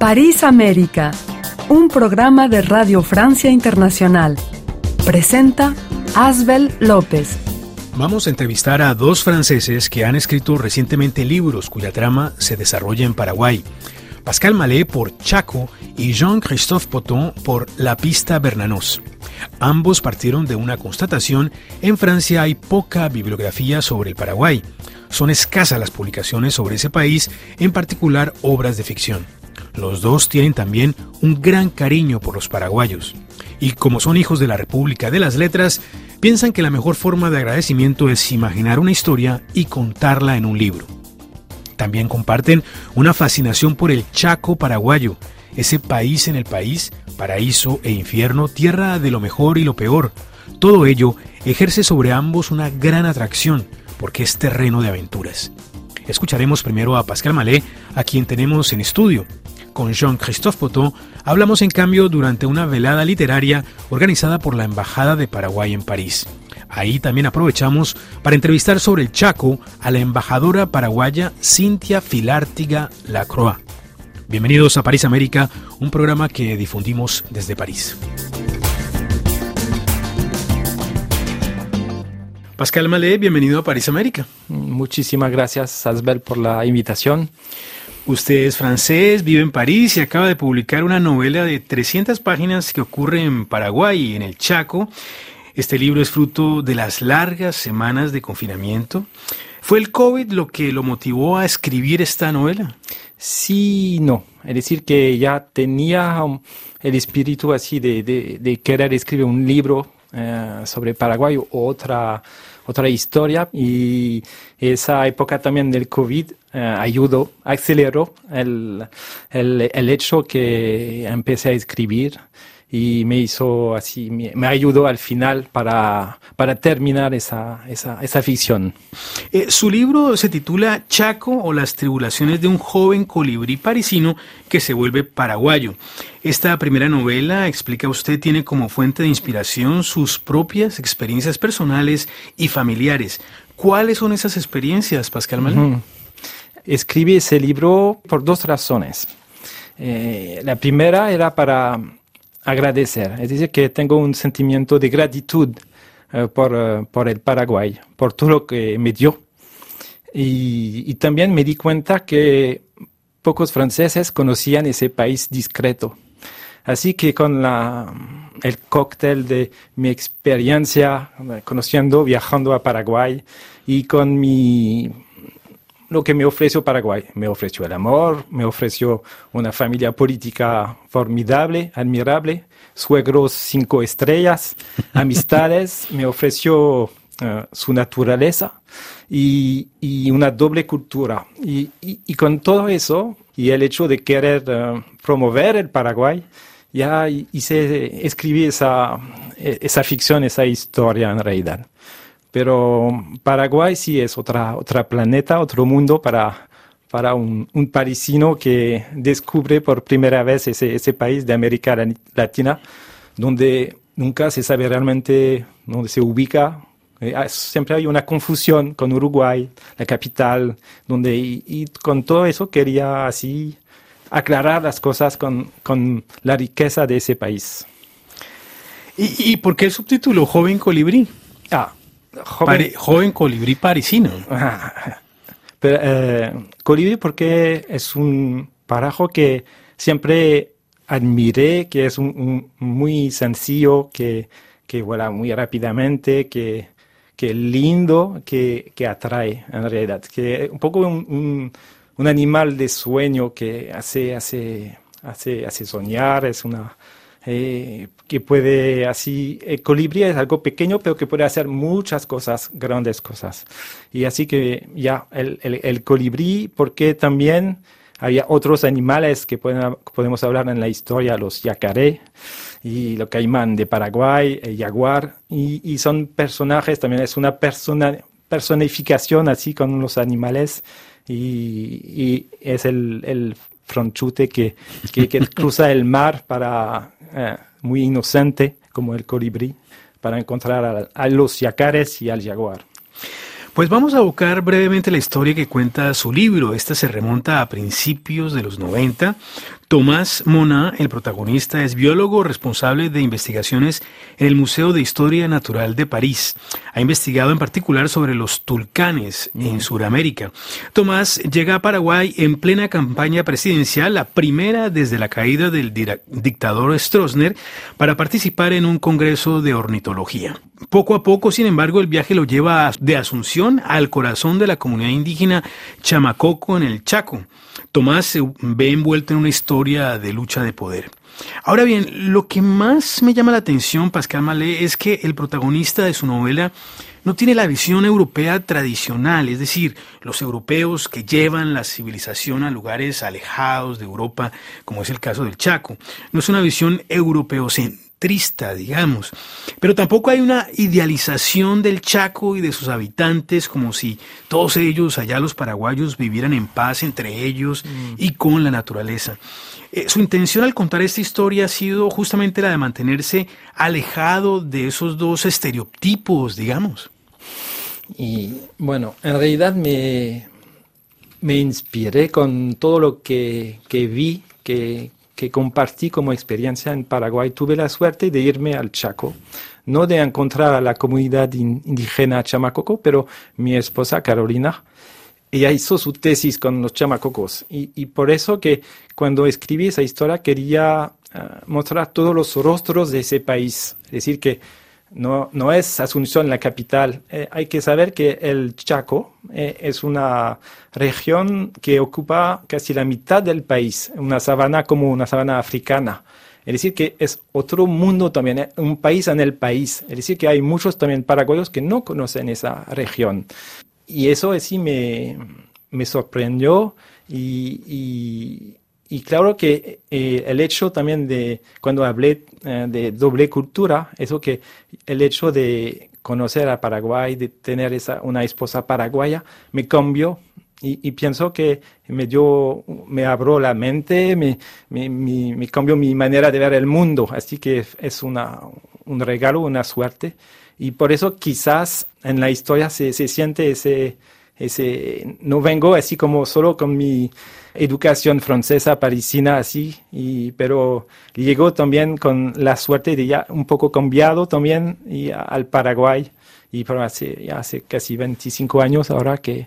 París América, un programa de Radio Francia Internacional. Presenta Asbel López. Vamos a entrevistar a dos franceses que han escrito recientemente libros cuya trama se desarrolla en Paraguay. Pascal Mallet por Chaco y Jean-Christophe Poton por La Pista Bernanos. Ambos partieron de una constatación, en Francia hay poca bibliografía sobre el Paraguay. Son escasas las publicaciones sobre ese país, en particular obras de ficción. Los dos tienen también un gran cariño por los paraguayos. Y como son hijos de la República de las Letras, piensan que la mejor forma de agradecimiento es imaginar una historia y contarla en un libro. También comparten una fascinación por el Chaco paraguayo, ese país en el país, paraíso e infierno, tierra de lo mejor y lo peor. Todo ello ejerce sobre ambos una gran atracción, porque es terreno de aventuras. Escucharemos primero a Pascal Malé, a quien tenemos en estudio. Con Jean-Christophe Poton hablamos en cambio durante una velada literaria organizada por la Embajada de Paraguay en París. Ahí también aprovechamos para entrevistar sobre el Chaco a la embajadora paraguaya Cintia Filártiga Lacroix. Bienvenidos a París América, un programa que difundimos desde París. Pascal Malé, bienvenido a París América. Muchísimas gracias, Asbel, por la invitación. Usted es francés, vive en París y acaba de publicar una novela de 300 páginas que ocurre en Paraguay en el Chaco. Este libro es fruto de las largas semanas de confinamiento. ¿Fue el COVID lo que lo motivó a escribir esta novela? Sí, no. Es decir, que ya tenía el espíritu así de, querer escribir un libro eh, sobre Paraguay otra, otra historia. Y esa época también del COVID eh, ayudó, aceleró el, el, el hecho que empecé a escribir y me hizo así, me, ayudó al final para, para terminar esa, esa, esa ficción. Eh, su libro se titula Chaco o las tribulaciones de un joven colibrí parisino que se vuelve paraguayo. Esta primera novela, explica usted, tiene como fuente de inspiración sus propias experiencias personales y familiares. ¿Cuáles son esas experiencias, Pascal Malén? Escribí ese libro por dos razones. Eh, la primera era para agradecer. Es decir, que tengo un sentimiento de gratitud eh, por, eh, por, el Paraguay, por todo lo que me dio. Y, también me di cuenta que pocos franceses conocían ese país discreto. Así que con la, el cóctel de mi experiencia eh, conociendo, viajando a Paraguay y con mi lo que me ofreció Paraguay. Me ofreció el amor, me ofreció una familia política formidable, admirable, suegros cinco estrellas, amistades, me ofreció eh, su naturaleza y, una doble cultura. Y, con todo eso y el hecho de querer eh, promover el Paraguay, ya hice, escribí esa, esa ficción, esa historia en realidad. Pero Paraguay sí es otra, otra planeta, otro mundo para, para un, un, parisino que descubre por primera vez ese, ese país de América Latina, donde nunca se sabe realmente dónde se ubica. Eh, ah, siempre hay una confusión con Uruguay, la capital, donde y, con todo eso quería así aclarar las cosas con, con la riqueza de ese país. ¿Y, ¿Y por qué el subtítulo Joven Colibrí? Ah, Joven, colibrí parisino. Pero, eh, colibrí porque es un parajo que siempre admiré, que es un, muy sencillo, que, que vuela muy rápidamente, que, que lindo, que, que atrae en realidad. Que un poco un, un, animal de sueño que hace, hace, hace, hace soñar, es una eh, que puede así, el colibrí es algo pequeño, pero que puede hacer muchas cosas, grandes cosas. Y así que ya el, el, colibrí, porque también había otros animales que pueden, podemos hablar en la historia, los yacaré y lo caimán de Paraguay, el jaguar, y, y son personajes, también es una persona, personificación así con los animales, y, y es el, el fronchute que, que, que cruza el mar para eh, muy inocente como el colibrí para encontrar a, los yacares y al jaguar. Pues vamos a buscar brevemente la historia que cuenta su libro. Esta se remonta a principios de los 90. Tomás Mona, el protagonista, es biólogo responsable de investigaciones en el Museo de Historia Natural de París. Ha investigado en particular sobre los tulcanes en. Sudamérica. Tomás llega a Paraguay en plena campaña presidencial, la primera desde la caída del dictador Stroessner, para participar en un congreso de ornitología. Poco a poco, sin embargo, el viaje lo lleva de Asunción al corazón de la comunidad indígena Chamacoco en el Chaco. Tomás se ve envuelto en una historia de lucha de poder. Ahora bien, lo que más me llama la atención, Pascal Malé, es que el protagonista de su novela no tiene la visión europea tradicional, es decir, los europeos que llevan la civilización a lugares alejados de Europa, como es el caso del Chaco. No es una visión europeocentrista, digamos. Pero tampoco hay una idealización del Chaco y de sus habitantes como si todos ellos, allá los paraguayos, vivieran en paz entre ellos mm. y con la naturaleza. Eh, su intención al contar esta historia ha sido justamente la de mantenerse alejado de esos dos estereotipos, digamos. Y bueno, en realidad me, me inspiré con todo lo que, que vi, que, que compartí como experiencia en Paraguay. Tuve la suerte de irme al Chaco, no de encontrar a la comunidad indígena Chamacoco, pero mi esposa Carolina ella hizo su tesis con los chamacocos y, por eso que cuando escribí esa historia quería ah, mostrar todos los rostros de ese país. Es decir, que no, no es Asunción la capital. Eh, hay que saber que el Chaco eh, es una región que ocupa casi la mitad del país, una sabana como una sabana africana. Es decir, que es otro mundo también, eh, un país en el país. Es decir, que hay muchos también paraguayos que no conocen esa región y eso sí me, me sorprendió y, y, claro que eh, el hecho también de, cuando hablé eh, de doble cultura, eso que el hecho de conocer a Paraguay, de tener esa, una esposa paraguaya, me cambió y, pienso que me dio, me abrió la mente, me, me, me, cambió mi manera de ver el mundo. Así que es una, un regalo, una suerte. Y por eso quizás en la historia se, se siente ese, ese, no vengo así como solo con mi educación francesa, parisina, así, y, pero llegó también con la suerte de ya un poco cambiado también y al Paraguay. Y hace, hace casi 25 años ahora que,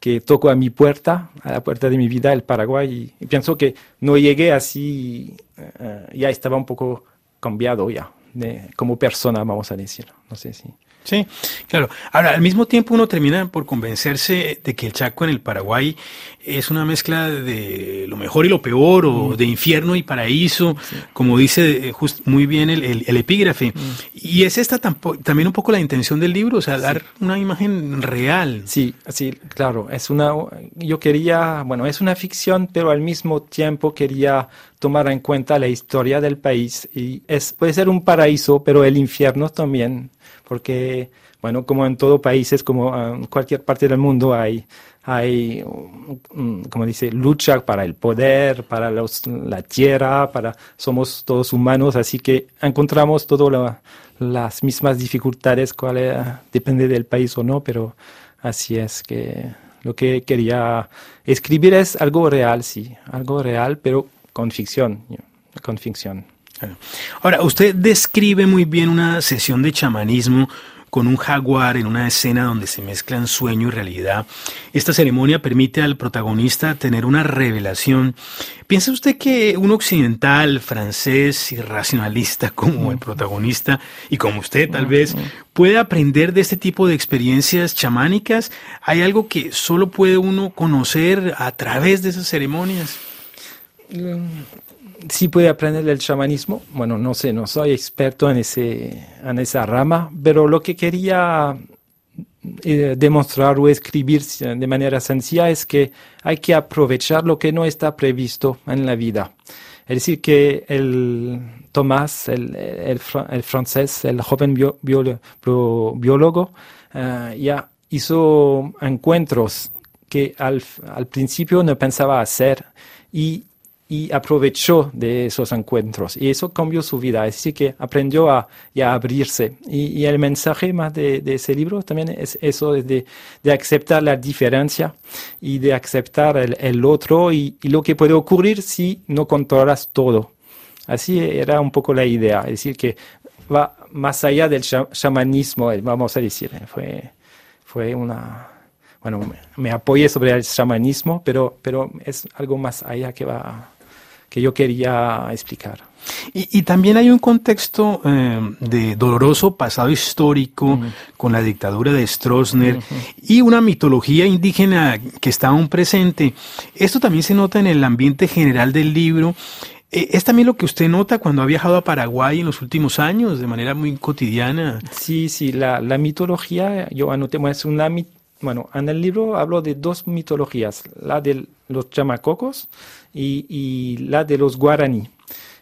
que toco a mi puerta, a la puerta de mi vida, el Paraguay, y, pienso que no llegué así, eh, ya estaba un poco cambiado ya como persona, vamos a decir. No sé si. Sí, claro. Ahora, al mismo tiempo uno termina por convencerse de que el Chaco en el Paraguay es una mezcla de lo mejor y lo peor, o mm. de infierno y paraíso, como dice eh, muy bien el, epígrafe. Mm. Y es esta también un poco la intención del libro, o sea, dar una imagen real. Sí, sí, claro. Es una, yo quería, bueno, es una ficción, pero al mismo tiempo quería tomar en cuenta la historia del país y es, puede ser un paraíso, pero el infierno también porque, bueno, como en todo país, como en cualquier parte del mundo, hay, hay como dice, lucha para el poder, para la tierra, para, somos todos humanos, así que encontramos todas las mismas dificultades, cuál depende del país o no, pero así es que lo que quería escribir es algo real, sí, algo real, pero con ficción, con ficción. Ahora, usted describe muy bien una sesión de chamanismo con un jaguar en una escena donde se mezclan sueño y realidad. Esta ceremonia permite al protagonista tener una revelación. ¿Piensa usted que un occidental, francés y racionalista como el protagonista y como usted tal vez puede aprender de este tipo de experiencias chamánicas? ¿Hay algo que solo puede uno conocer a través de esas ceremonias? Sí puede aprender el chamanismo. Bueno, no sé, no soy experto en, ese, en esa rama, pero lo que quería eh, demostrar o escribir de manera sencilla es que hay que aprovechar lo que no está previsto en la vida. Es decir, que el Tomás, el, el, francés, el joven biólogo, eh, ya hizo encuentros que al, al principio no pensaba hacer y y aprovechó de esos encuentros y eso cambió su vida, así que aprendió a, a abrirse. Y, el mensaje más de, ese libro también es eso de, de, aceptar la diferencia y de aceptar el, el otro y, y, lo que puede ocurrir si no controlas todo. Así era un poco la idea, es decir, que va más allá del chamanismo, vamos a decir, fue, fue una bueno, me apoyé sobre el chamanismo, pero, pero es algo más allá que va que yo quería explicar. Y, también hay un contexto eh, de doloroso pasado histórico con la dictadura de Stroessner y una mitología indígena que está aún presente. Esto también se nota en el ambiente general del libro. Eh, ¿Es también lo que usted nota cuando ha viajado a Paraguay en los últimos años de manera muy cotidiana? Sí, sí, la, la mitología, yo anoté, es una, bueno, en el libro hablo de dos mitologías, la de los chamacocos y, la de los guaraní.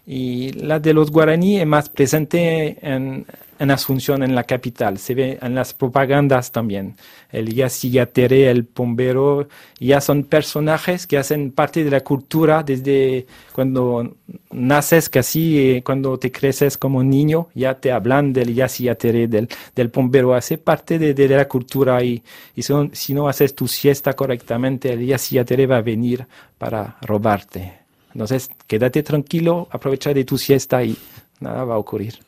Y la de los guaraní es más presente en, en Asunción, en la capital. Se ve en las propagandas también. El Yacillatere, el Pombero, ya son personajes que hacen parte de la cultura desde cuando naces, casi eh, cuando te creces como niño, ya te hablan del Yacillatere, del, del Pombero. Hace parte de, de la cultura y, y son, si no haces tu siesta correctamente, el Yacillatere va a venir para robarte. Entonces, quédate tranquilo, aprovecha de tu siesta y nada va a ocurrir.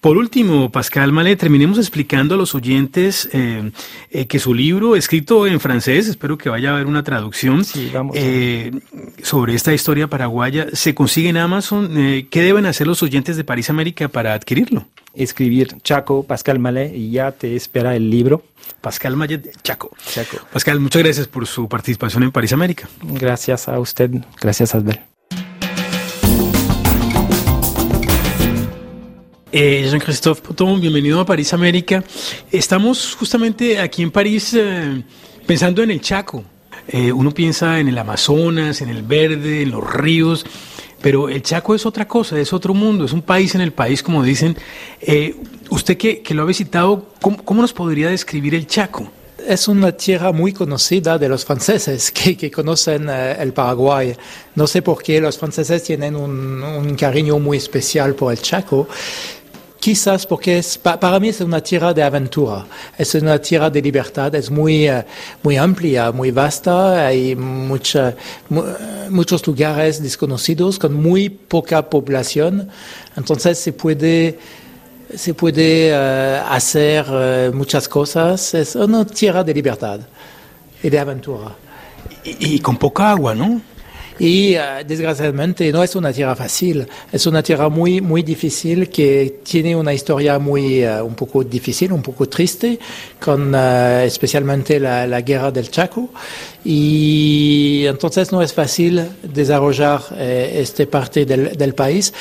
Por último, Pascal Malé, terminemos explicando a los oyentes eh, eh, que su libro, escrito en francés, espero que vaya a haber una traducción, eh, sobre esta historia paraguaya, se consigue en Amazon. ¿Qué deben hacer los oyentes de París América para adquirirlo? Escribir Chaco, Pascal Malé, y ya te espera el libro. Pascal Malé, Chaco. Chaco. Pascal, muchas gracias por su participación en París América. Gracias a usted, gracias a. Eh, Jean-Christophe Poton, bienvenido a París América. Estamos justamente aquí en París eh, pensando en el Chaco. Eh, uno piensa en el Amazonas, en el verde, en los ríos, pero el Chaco es otra cosa, es otro mundo, es un país en el país, como dicen. Eh, usted que, que, lo ha visitado, ¿cómo, nos podría describir el Chaco? Es una tierra muy conocida de los franceses que, conocen el Paraguay. No sé por qué los franceses tienen un, cariño muy especial por el Chaco. Quizás porque para mí es una tierra de aventura, es una tierra de libertad, es muy, eh, muy amplia, muy vasta, hay mucha, muchos lugares desconocidos con muy poca población, entonces se puede, se puede uh, hacer uh, muchas cosas, es una tierra de libertad y de aventura. Y, y con poca agua, ¿no? Y uh, desgraciadamente no es una tierra fácil, es una tierra muy, muy difícil que tiene una historia muy, un poco difícil, un poco triste, con especialmente la, la, guerra del Chaco. Y entonces no es fácil desarrollar esta parte del, del país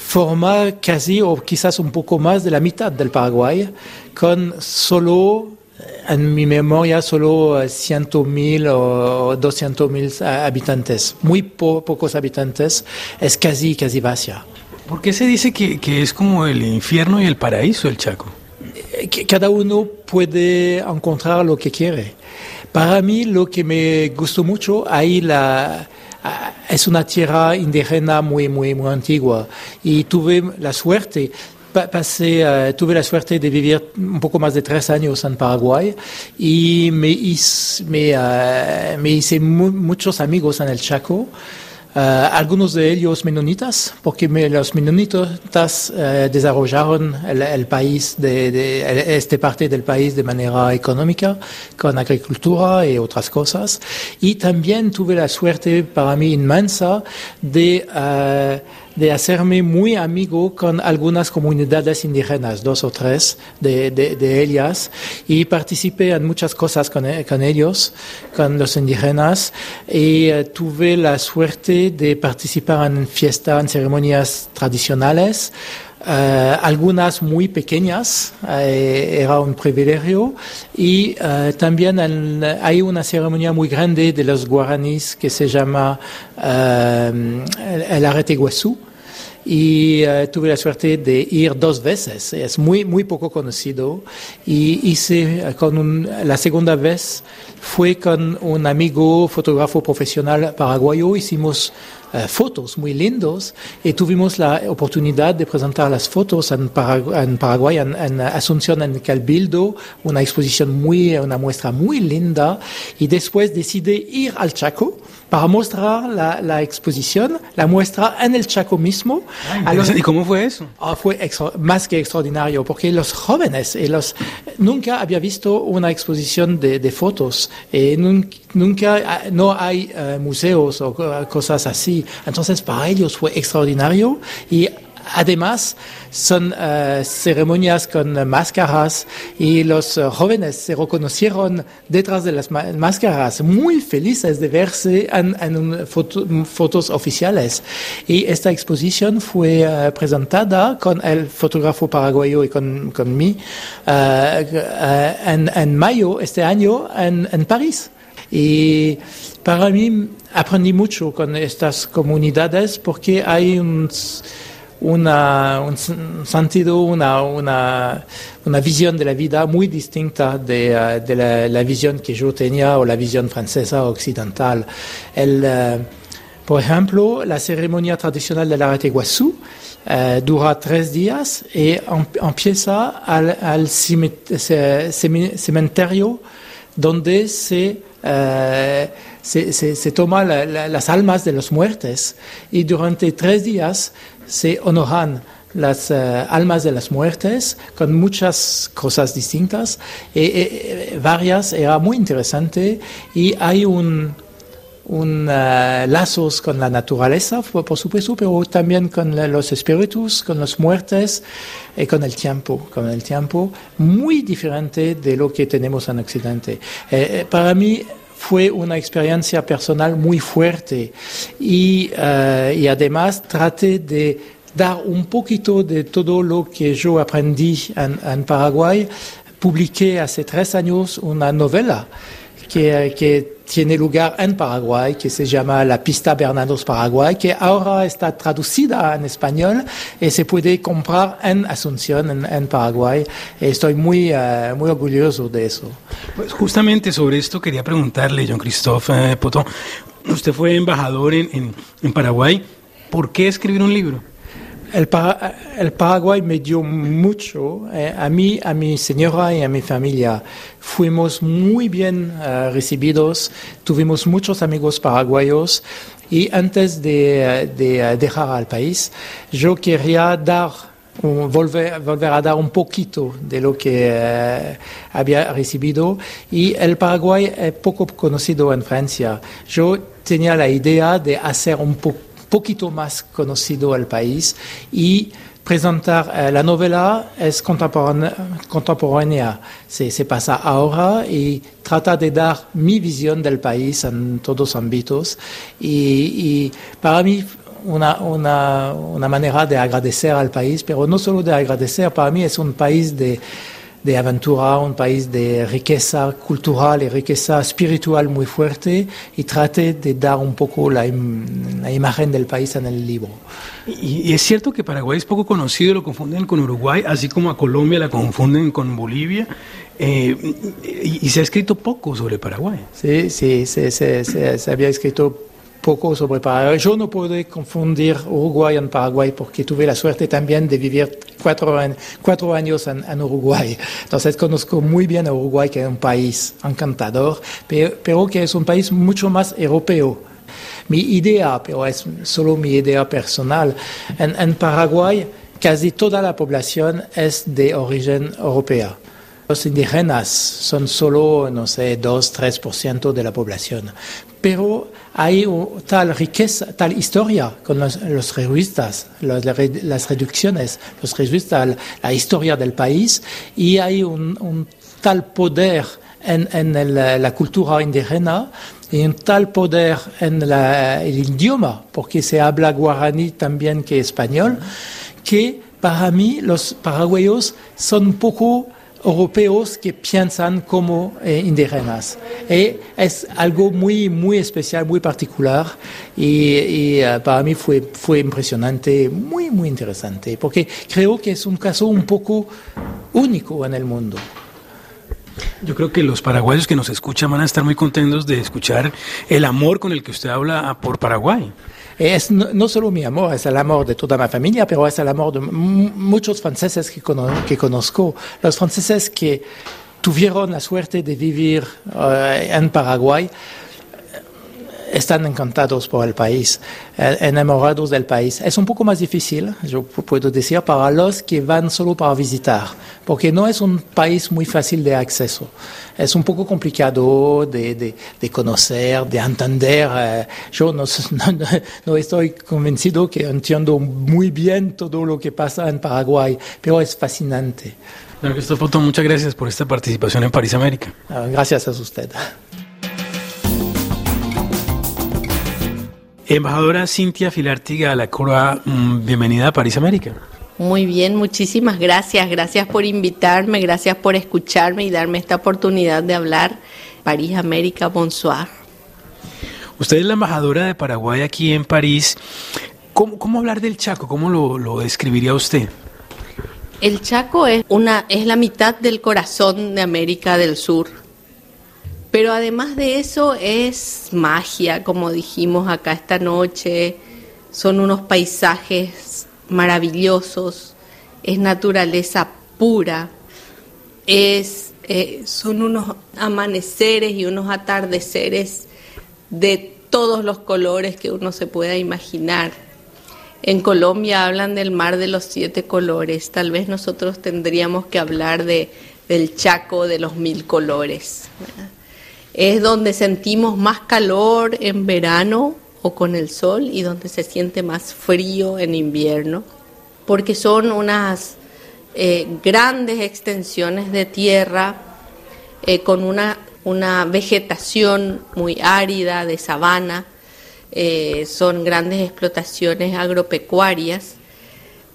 forma casi o quizás un poco más de la mitad del Paraguay, con solo en mi memoria solo 100.000 o 200.000 habitantes, muy pocos habitantes, es casi, casi vacía. ¿Por qué se dice que, que, es como el infierno y el paraíso el Chaco? Eh, cada uno puede encontrar lo que quiere. Para mí lo que me gustó mucho, ahí la, es una tierra indígena muy, muy, muy antigua y tuve la suerte uh, tuve la suerte de vivir un poco más de tres años en Paraguay y me hice, me, uh, me hice mu muchos amigos en el Chaco. Uh, algunos de ellos menonitas, porque me, los menonitas desarrollaron el, el país, de, de, este parte del país de manera económica, con agricultura y otras cosas. Y también tuve la suerte para mí inmensa de de hacerme muy amigo con algunas comunidades indígenas, dos o tres de, ellas, y participé en muchas cosas con, con ellos, con los indígenas, y eh, tuve la suerte de participar en fiestas, en ceremonias tradicionales, Uh, algunas muy pequeñas, uh, era un privilegio, y uh, también hay una ceremonia muy grande de los guaraníes que se llama el, el arete y eh, tuve la suerte de ir dos veces. Es muy, muy poco conocido y hice eh, con la segunda vez fue con un amigo fotógrafo profesional paraguayo, hicimos eh, fotos muy lindos y tuvimos la oportunidad de presentar las fotos en, Paraguay, en, Asunción, en Calbildo, una exposición muy, una muestra muy linda y después decidí ir al Chaco para mostrar la, exposición, la muestra en el Chaco mismo. ¿Y cómo fue eso? Ah, fue más que extraordinario, porque los jóvenes y los, nunca había visto una exposición de, fotos, y nunca, ah, no hay eh, museos o cosas así. Entonces, para ellos fue extraordinario y Además, son uh, ceremonias con máscaras y los uh, jóvenes se reconocieron detrás de las máscaras, muy felices de verse en, en foto, fotos oficiales. Y esta exposición fue uh, presentada con el fotógrafo paraguayo y con, con mí en, en, mayo este año en, en París. Y para mí aprendí mucho con estas comunidades porque hay un una, un sentido, una, una, una, visión de la vida muy distinta de, uh, de la, la, visión que yo tenía o la visión francesa occidental. El, uh, por ejemplo, la ceremonia tradicional del arete guazú uh, dura tres días y empieza al, al cementerio donde se, se, se, la, las almas de los muertos y durante tres días se honoran las uh, almas de las muertes con muchas cosas distintas, y, y, varias, era muy interesante y hay un, un lazos con la naturaleza, por, por, supuesto, pero también con los espíritus, con los muertes y con el tiempo, con el tiempo muy diferente de lo que tenemos en Occidente. Eh, para mí fue una experiencia personal muy fuerte y, uh, y además traté de dar un poquito de todo lo que yo aprendí en, en Paraguay. Publiqué hace tres años una novela que, tiene lugar en Paraguay, que se llama La Pista Bernados Paraguay, que ahora está traducida en español y se puede comprar en Asunción, en, en Paraguay. Estoy muy, uh, muy orgulloso de eso. Pues justamente sobre esto quería preguntarle, John Christophe eh, Potón. Usted fue embajador en, en Paraguay. ¿Por qué escribir un libro? El, el, Paraguay me dio mucho, eh, a mí, a mi señora y a mi familia. Fuimos muy bien uh, recibidos, tuvimos muchos amigos paraguayos y antes de, uh, dejar al país, yo quería dar volver, volver, a dar un poquito de lo que había recibido y el Paraguay es poco conocido en Francia. Yo tenía la idea de hacer un poco poquito más conocido al país y presentar eh, la novela es contemporánea. Se, pasa ahora y trata de dar mi visión del país en todos ámbitos y, para mí una manera de agradecer al país, pero no solo de agradecer, para mí es un país de de aventura, un país de riqueza cultural y riqueza espiritual muy fuerte y trate de dar un poco la, la imagen del país en el libro. Y, y, es cierto que Paraguay es poco conocido, lo confunden con Uruguay, así como a Colombia la confunden con Bolivia. Eh, y, y, se ha escrito poco sobre Paraguay. Sí, sí, se, se, se, se había escrito poco sobre Paraguay. Yo no puedo confundir Uruguay y Paraguay porque tuve la suerte también de vivir cuatro, cuatro años en, en, Uruguay. Entonces conozco muy bien a Uruguay, que es un país encantador, pero, pero que es un país mucho más europeo. Mi idea, pero es solo mi idea personal, en, en Paraguay casi toda la población es de origen europea. Los indígenas son solo, no sé, 2-3% de la población. Pero hay tal riqueza, tal historia con los, los revistas, los, las reducciones, los revistas, la historia del país, y hay un, un tal poder en, en el, la cultura indígena y un tal poder en la, el idioma, porque se habla guaraní también que español, que para mí los paraguayos son poco europeos que piensan como eh, indígenas. Y es algo muy, muy especial, muy particular y, eh, para mí fue, fue impresionante, muy, muy interesante, porque creo que es un caso un poco único en el mundo. Yo creo que los paraguayos que nos escuchan van a estar muy contentos de escuchar el amor con el que usted habla por Paraguay. Es no, solo mi amor, es el amor de toda mi familia, pero es el amor de muchos franceses que, que conozco. Los franceses que tuvieron la suerte de vivir eh, en Paraguay están encantados por el país, eh, enamorados del país. Es un poco más difícil, yo puedo decir, para los que van solo para visitar, porque no es un país muy fácil de acceso. Es un poco complicado de, de, conocer, de entender. Eh, yo no, no, estoy convencido que entiendo muy bien todo lo que pasa en Paraguay, pero es fascinante. muchas gracias por esta participación en París América. Ah, gracias a usted. Embajadora Cintia Filártiga la Cora, mm, bienvenida a París América. Muy bien, muchísimas gracias. Gracias por invitarme, gracias por escucharme y darme esta oportunidad de hablar. París América, bonsoir. Usted es la embajadora de Paraguay aquí en París. ¿Cómo, hablar del Chaco? ¿Cómo lo, lo, describiría usted? El Chaco es, una, es la mitad del corazón de América del Sur pero además de eso es magia, como dijimos acá esta noche, son unos paisajes maravillosos, es naturaleza pura, es, eh, son unos amaneceres y unos atardeceres de todos los colores que uno se pueda imaginar. En Colombia hablan del mar de los siete colores, tal vez nosotros tendríamos que hablar de, del Chaco de los mil colores es donde sentimos más calor en verano o con el sol y donde se siente más frío en invierno, porque son unas eh, grandes extensiones de tierra eh, con una, una, vegetación muy árida de sabana, eh, son grandes explotaciones agropecuarias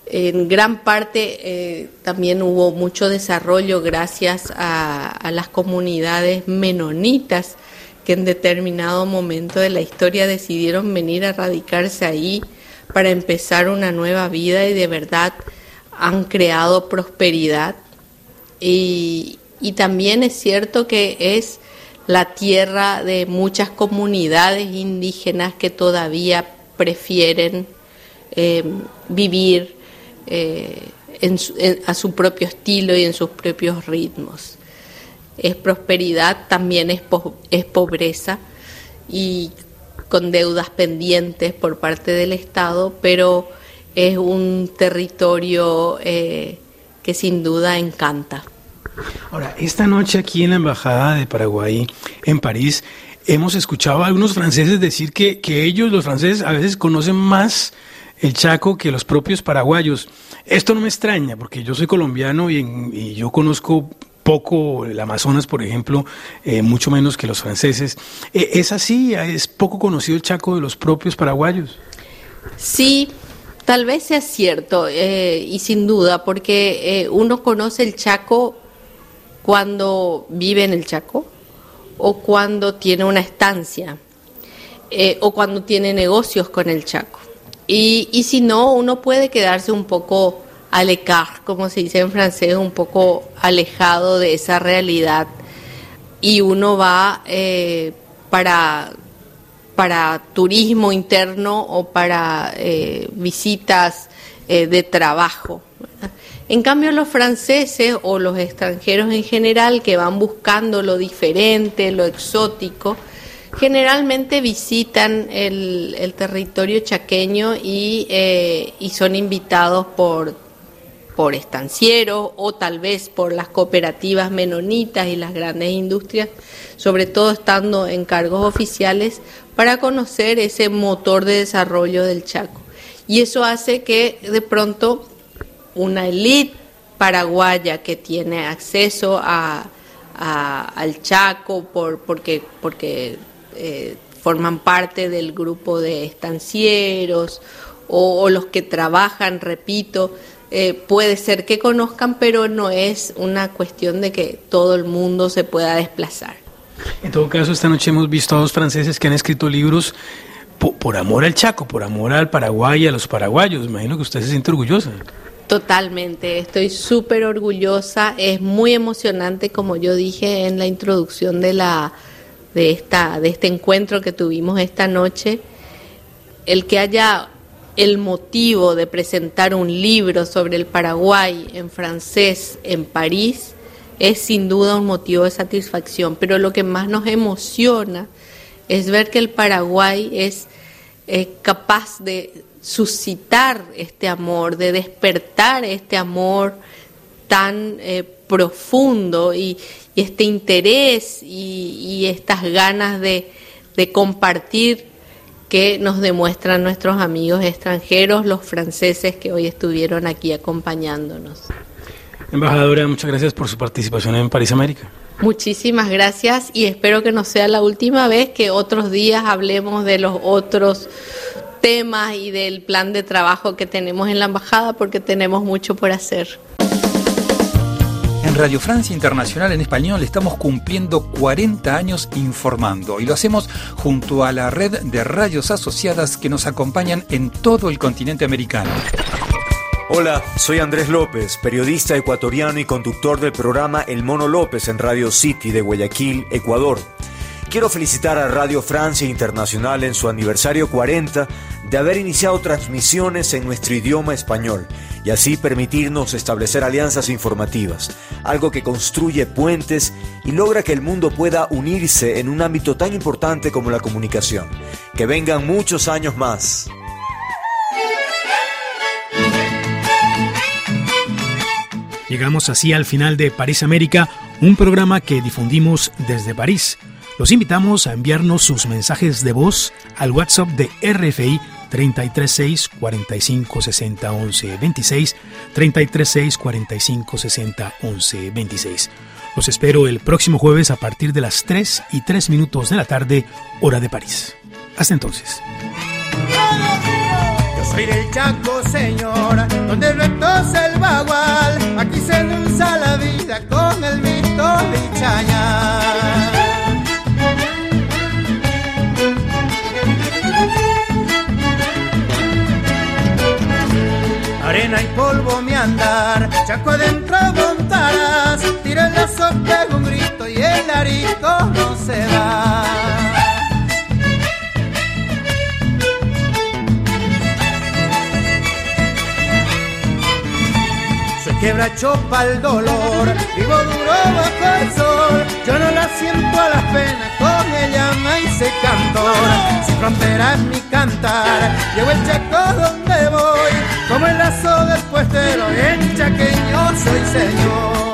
en gran parte eh, también hubo mucho desarrollo gracias a, las comunidades menonitas que en determinado momento de la historia decidieron venir a radicarse ahí para empezar una nueva vida y de verdad han creado prosperidad. Y, también es cierto que es la tierra de muchas comunidades indígenas que todavía prefieren eh, vivir eh, a su propio estilo y en sus propios ritmos. Es prosperidad, también es, es pobreza y con deudas pendientes por parte del Estado, pero es un territorio eh, que sin duda encanta. Ahora, esta noche aquí en la Embajada de Paraguay, en París, hemos escuchado a algunos franceses decir que, que ellos, los franceses, a veces conocen más el Chaco que los propios paraguayos. Esto no me extraña, porque yo soy colombiano y, yo conozco poco el Amazonas, por ejemplo, eh, mucho menos que los franceses. Eh, ¿Es así? ¿Es poco conocido el Chaco de los propios paraguayos? Sí, tal vez sea cierto, eh, y sin duda, porque uno conoce el Chaco cuando vive en el Chaco o cuando tiene una estancia o cuando tiene negocios con el Chaco. Y, y si no, uno puede quedarse un poco alecar, como se dice en francés, un poco alejado de esa realidad y uno va eh, para, para turismo interno o para eh, visitas eh, de trabajo. En cambio, los franceses o los extranjeros en general que van buscando lo diferente, lo exótico, generalmente visitan el, territorio chaqueño y, eh, son invitados por, por estancieros o tal vez por las cooperativas menonitas y las grandes industrias, sobre todo estando en cargos oficiales, para conocer ese motor de desarrollo del Chaco. Y eso hace que de pronto una élite paraguaya que tiene acceso a, al Chaco por, porque, porque eh, forman parte del grupo de estancieros o, los que trabajan, repito, eh, puede ser que conozcan, pero no es una cuestión de que todo el mundo se pueda desplazar. En todo caso, esta noche hemos visto a dos franceses que han escrito libros por, amor al Chaco, por amor al Paraguay y a los paraguayos. Imagino que usted se siente orgullosa. Totalmente, estoy súper orgullosa, es muy emocionante como yo dije en la introducción de la de esta de este encuentro que tuvimos esta noche, el que haya el motivo de presentar un libro sobre el Paraguay en francés en París es sin duda un motivo de satisfacción, pero lo que más nos emociona es ver que el Paraguay es capaz de suscitar este amor, de despertar este amor tan eh, profundo y, este interés y, estas ganas de, de, compartir que nos demuestran nuestros amigos extranjeros, los franceses que hoy estuvieron aquí acompañándonos. Embajadora, muchas gracias por su participación en París América. Muchísimas gracias y espero que no sea la última vez que otros días hablemos de los otros temas y del plan de trabajo que tenemos en la embajada porque tenemos mucho por hacer. En Radio Francia Internacional en español estamos cumpliendo 40 años informando y lo hacemos junto a la red de radios asociadas que nos acompañan en todo el continente americano. Hola, soy Andrés López, periodista ecuatoriano y conductor del programa El Mono López en Radio City de Guayaquil, Ecuador. Quiero felicitar a Radio Francia Internacional en su aniversario 40 de haber iniciado transmisiones en nuestro idioma español y así permitirnos establecer alianzas informativas, algo que construye puentes y logra que el mundo pueda unirse en un ámbito tan importante como la comunicación. Que vengan muchos años más. Llegamos así al final de París América, un programa que difundimos desde París. Los invitamos a enviarnos sus mensajes de voz al WhatsApp de RFI 336 45 60 11 26 336 45 60 11 26. Los espero el próximo jueves a partir de las 3 y 3 minutos de la tarde, hora de París. Hasta entonces. Soy del Chaco, señora, donde el reto el bagual. Aquí se la vida con el mito de. Polvo mi andar, Chaco adentro montarás. Tira el lazo, pega un grito y el arisco no se va. Quebracho el dolor, vivo duro bajo el sol, yo no la siento a la pena, con ella me hice cantor, sin frontera es mi cantar, llevo el chaco donde voy, como el lazo del puestero, en chaqueño soy señor.